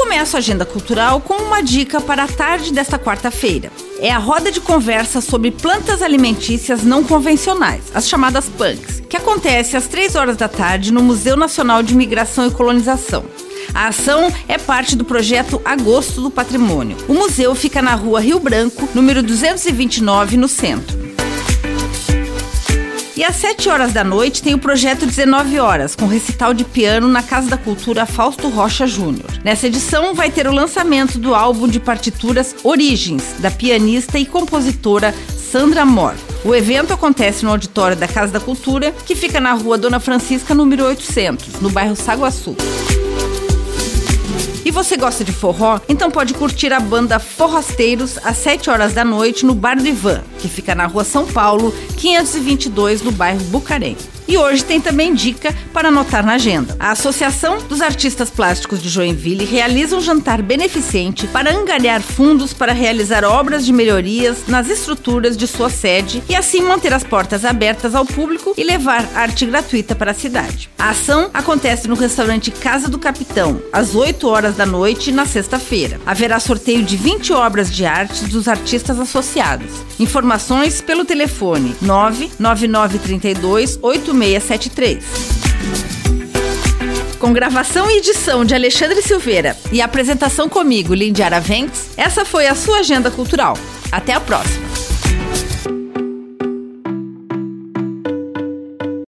começo a agenda cultural com uma dica para a tarde desta quarta-feira. É a roda de conversa sobre plantas alimentícias não convencionais, as chamadas PUNCs, que acontece às 3 horas da tarde no Museu Nacional de Migração e Colonização. A ação é parte do projeto Agosto do Patrimônio. O museu fica na rua Rio Branco, número 229, no centro. E às 7 horas da noite tem o projeto 19 horas, com recital de piano na Casa da Cultura Fausto Rocha Júnior. Nessa edição vai ter o lançamento do álbum de partituras Origens, da pianista e compositora Sandra Mor. O evento acontece no auditório da Casa da Cultura, que fica na rua Dona Francisca, número 800, no bairro Saguaçu. E você gosta de forró? Então pode curtir a banda Forrasteiros às 7 horas da noite no Bar do Ivan, que fica na rua São Paulo, 522, no bairro Bucarém. E hoje tem também dica para anotar na agenda. A Associação dos Artistas Plásticos de Joinville realiza um jantar beneficente para angariar fundos para realizar obras de melhorias nas estruturas de sua sede e assim manter as portas abertas ao público e levar arte gratuita para a cidade. A ação acontece no restaurante Casa do Capitão, às 8 horas da noite, na sexta-feira. Haverá sorteio de 20 obras de arte dos artistas associados. Informações pelo telefone 99932 8673. Com gravação e edição de Alexandre Silveira e apresentação comigo, Lindy Araventes, essa foi a sua agenda cultural. Até a próxima!